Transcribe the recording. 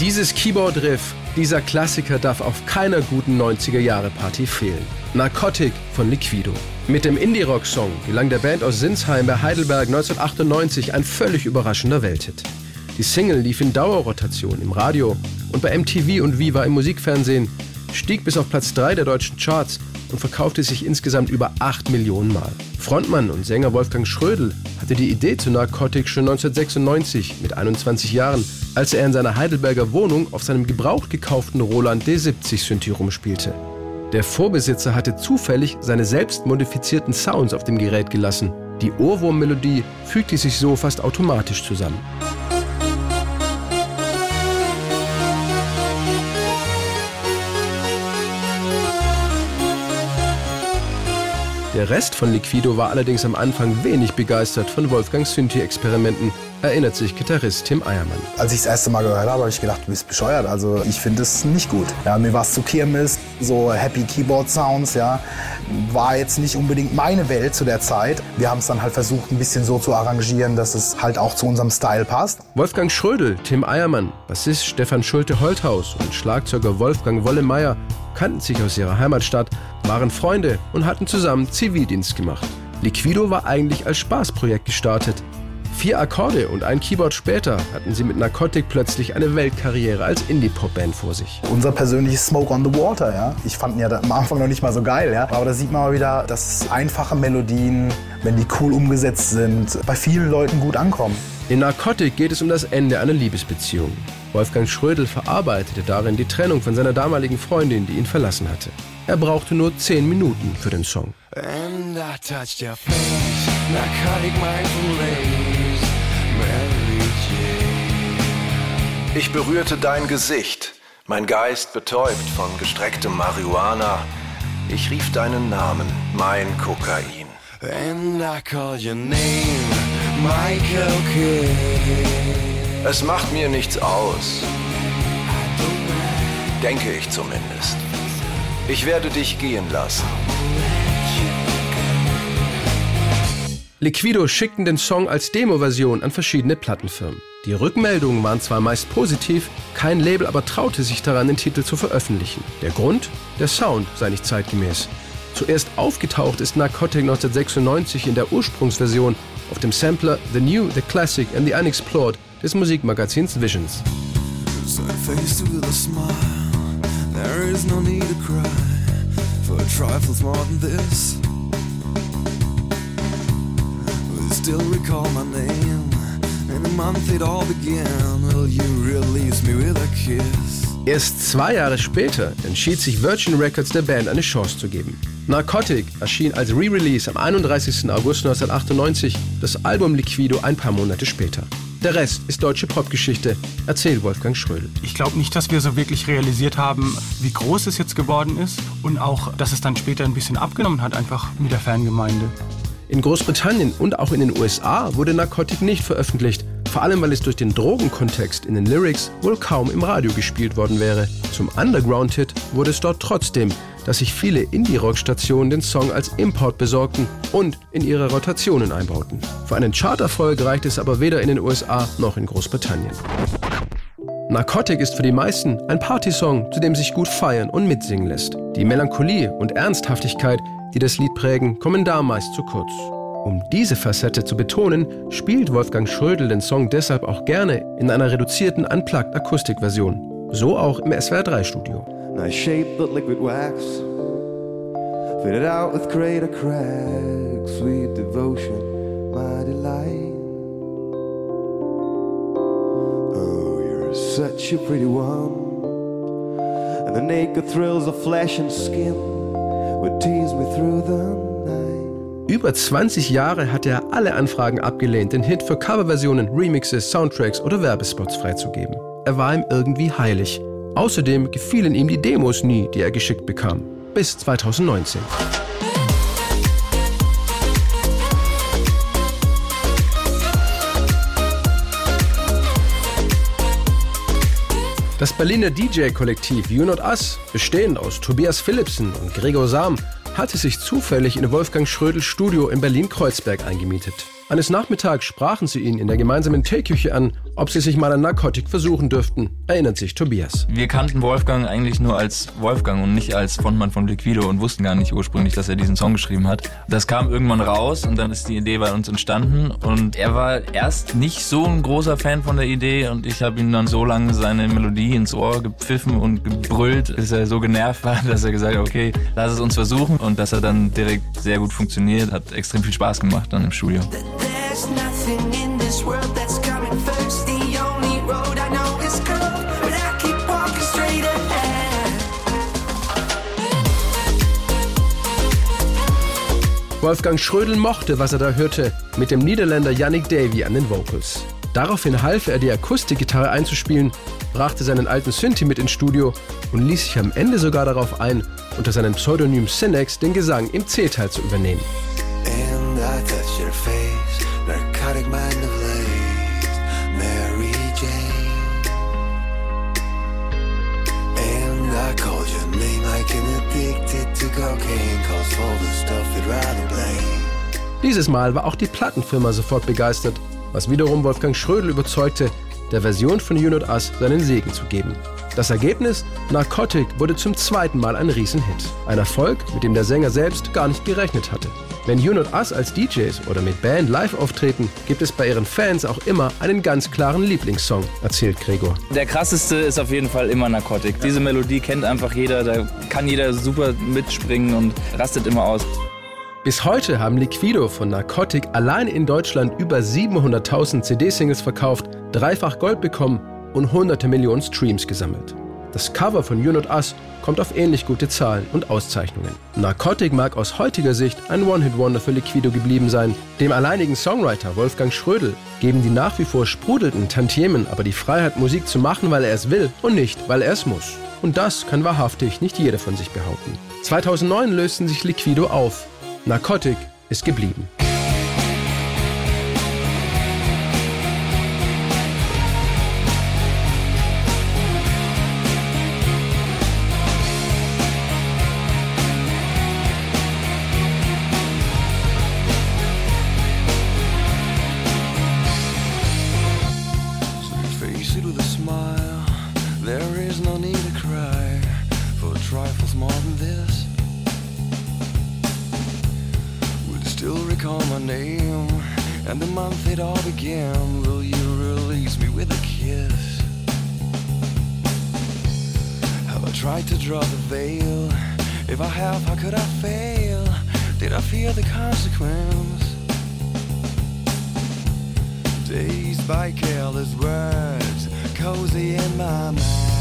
Dieses Keyboard-Riff, dieser Klassiker darf auf keiner guten 90er-Jahre-Party fehlen. Narcotic von Liquido. Mit dem Indie-Rock-Song gelang der Band aus Sinsheim bei Heidelberg 1998 ein völlig überraschender Welthit. Die Single lief in Dauerrotation im Radio und bei MTV und Viva im Musikfernsehen, stieg bis auf Platz 3 der deutschen Charts und verkaufte sich insgesamt über 8 Millionen Mal. Frontmann und Sänger Wolfgang Schrödel hatte die Idee zu Narcotic schon 1996 mit 21 Jahren, als er in seiner Heidelberger Wohnung auf seinem gebraucht gekauften Roland D70 Synthi rumspielte. Der Vorbesitzer hatte zufällig seine selbst modifizierten Sounds auf dem Gerät gelassen. Die Ohrwurmmelodie fügte sich so fast automatisch zusammen. Der Rest von Liquido war allerdings am Anfang wenig begeistert von Wolfgangs Synthi-Experimenten, erinnert sich Gitarrist Tim Eiermann. Als ich das erste Mal gehört habe, habe ich gedacht, du bist bescheuert. Also ich finde es nicht gut. Ja, mir war es zu Kirmes, so Happy Keyboard Sounds, ja. War jetzt nicht unbedingt meine Welt zu der Zeit. Wir haben es dann halt versucht, ein bisschen so zu arrangieren, dass es halt auch zu unserem Style passt. Wolfgang Schrödel, Tim Eiermann, Bassist Stefan Schulte-Holthaus und Schlagzeuger Wolfgang Wollemeyer kannten sich aus ihrer Heimatstadt, waren Freunde und hatten zusammen Zivildienst gemacht. Liquido war eigentlich als Spaßprojekt gestartet. Vier Akkorde und ein Keyboard später hatten sie mit Narcotic plötzlich eine Weltkarriere als Indie-Pop-Band vor sich. Unser persönliches Smoke on the Water, ja. Ich fand ihn ja am Anfang noch nicht mal so geil, ja. Aber da sieht man mal wieder, dass einfache Melodien, wenn die cool umgesetzt sind, bei vielen Leuten gut ankommen. In Narcotic geht es um das Ende einer Liebesbeziehung. Wolfgang Schrödel verarbeitete darin die Trennung von seiner damaligen Freundin, die ihn verlassen hatte. Er brauchte nur zehn Minuten für den Song. Ich berührte dein Gesicht, mein Geist betäubt von gestrecktem Marihuana. Ich rief deinen Namen, mein Kokain. And I call your name, my. Es macht mir nichts aus. Denke ich zumindest. Ich werde dich gehen lassen. Liquido schickten den Song als Demo-Version an verschiedene Plattenfirmen. Die Rückmeldungen waren zwar meist positiv, kein Label aber traute sich daran, den Titel zu veröffentlichen. Der Grund? Der Sound sei nicht zeitgemäß. Zuerst aufgetaucht ist Narcotic 1996 in der Ursprungsversion auf dem Sampler The New, The Classic and The Unexplored des Musikmagazins Visions. There still recall my name. In the month it all began. Will you release me with a kiss? Erst zwei Jahre später entschied sich Virgin Records der Band eine Chance zu geben. Narcotic erschien als Re-Release am 31. August 1998, das Album Liquido ein paar Monate später. Der Rest ist deutsche Popgeschichte, erzählt Wolfgang Schrödel. Ich glaube nicht, dass wir so wirklich realisiert haben, wie groß es jetzt geworden ist und auch, dass es dann später ein bisschen abgenommen hat, einfach mit der Fangemeinde. In Großbritannien und auch in den USA wurde Narcotic nicht veröffentlicht, vor allem weil es durch den Drogenkontext in den Lyrics wohl kaum im Radio gespielt worden wäre. Zum Underground-Hit wurde es dort trotzdem, dass sich viele Indie-Rock-Stationen den Song als Import besorgten und in ihre Rotationen einbauten. Für einen Charterfolg reicht es aber weder in den USA noch in Großbritannien. Narcotic ist für die meisten ein Partysong, zu dem sich gut feiern und mitsingen lässt. Die Melancholie und Ernsthaftigkeit, die das Lied prägen, kommen da meist zu kurz. Um diese Facette zu betonen, spielt Wolfgang Schrödel den Song deshalb auch gerne in einer reduzierten Unplugged-Akustikversion. So auch im SWR3-Studio. Nice shape but liquid wax Fitted out with crater cracks Sweet devotion, my delight Oh, you're such a pretty one And the naked thrills of flesh and skin Über 20 Jahre hat er alle Anfragen abgelehnt, den Hit für Coverversionen, Remixes, Soundtracks oder Werbespots freizugeben. Er war ihm irgendwie heilig. Außerdem gefielen ihm die Demos nie, die er geschickt bekam. Bis 2019. Das Berliner DJ-Kollektiv You Not Us, bestehend aus Tobias Philipsen und Gregor Sam, hatte sich zufällig in Wolfgang Schrödels Studio in Berlin-Kreuzberg eingemietet. Eines Nachmittags sprachen sie ihn in der gemeinsamen Teeküche an, ob sie sich mal ein Narkotik versuchen dürften, erinnert sich Tobias. Wir kannten Wolfgang eigentlich nur als Wolfgang und nicht als Frontmann von Liquido und wussten gar nicht ursprünglich, dass er diesen Song geschrieben hat. Das kam irgendwann raus und dann ist die Idee bei uns entstanden und er war erst nicht so ein großer Fan von der Idee und ich habe ihm dann so lange seine Melodie ins Ohr gepfiffen und gebrüllt, bis er so genervt war, dass er gesagt hat, okay, lass es uns versuchen und dass er dann direkt sehr gut funktioniert, hat extrem viel Spaß gemacht dann im Studio. Wolfgang Schrödel mochte, was er da hörte, mit dem Niederländer Yannick Davy an den Vocals. Daraufhin half er, die Akustikgitarre einzuspielen, brachte seinen alten Synthi mit ins Studio und ließ sich am Ende sogar darauf ein, unter seinem Pseudonym Cinex den Gesang im C-Teil zu übernehmen. And I touch your face narcotic mind of lace, Mary Jane. And I called your name like an addicted to cocaine, cause all the stuff you'd rather blame. Dieses Mal war auch die Plattenfirma sofort begeistert, was wiederum Wolfgang Schrödel überzeugte, der Version von You Not Us seinen Segen zu geben. Das Ergebnis? Narcotic wurde zum zweiten Mal ein Riesenhit. Ein Erfolg, mit dem der Sänger selbst gar nicht gerechnet hatte. Wenn You Not Us als DJs oder mit Band live auftreten, gibt es bei ihren Fans auch immer einen ganz klaren Lieblingssong, erzählt Gregor. Der krasseste ist auf jeden Fall immer Narcotic. Diese Melodie kennt einfach jeder, da kann jeder super mitspringen und rastet immer aus. Bis heute haben Liquido von Narcotic allein in Deutschland über 700.000 CD-Singles verkauft, dreifach Gold bekommen und hunderte Millionen Streams gesammelt. Das Cover von You Not Us kommt auf ähnlich gute Zahlen und Auszeichnungen. Narcotic mag aus heutiger Sicht ein One-Hit-Wonder für Liquido geblieben sein. Dem alleinigen Songwriter Wolfgang Schrödel geben die nach wie vor sprudelnden Tantiemen aber die Freiheit, Musik zu machen, weil er es will und nicht, weil er es muss. Und das kann wahrhaftig nicht jeder von sich behaupten. 2009 lösten sich Liquido auf. Narcotic ist geblieben. call my name and the month it all began. Will you release me with a kiss? Have I tried to draw the veil? If I have, how could I fail? Did I fear the consequence? Dazed by careless words, cozy in my mind.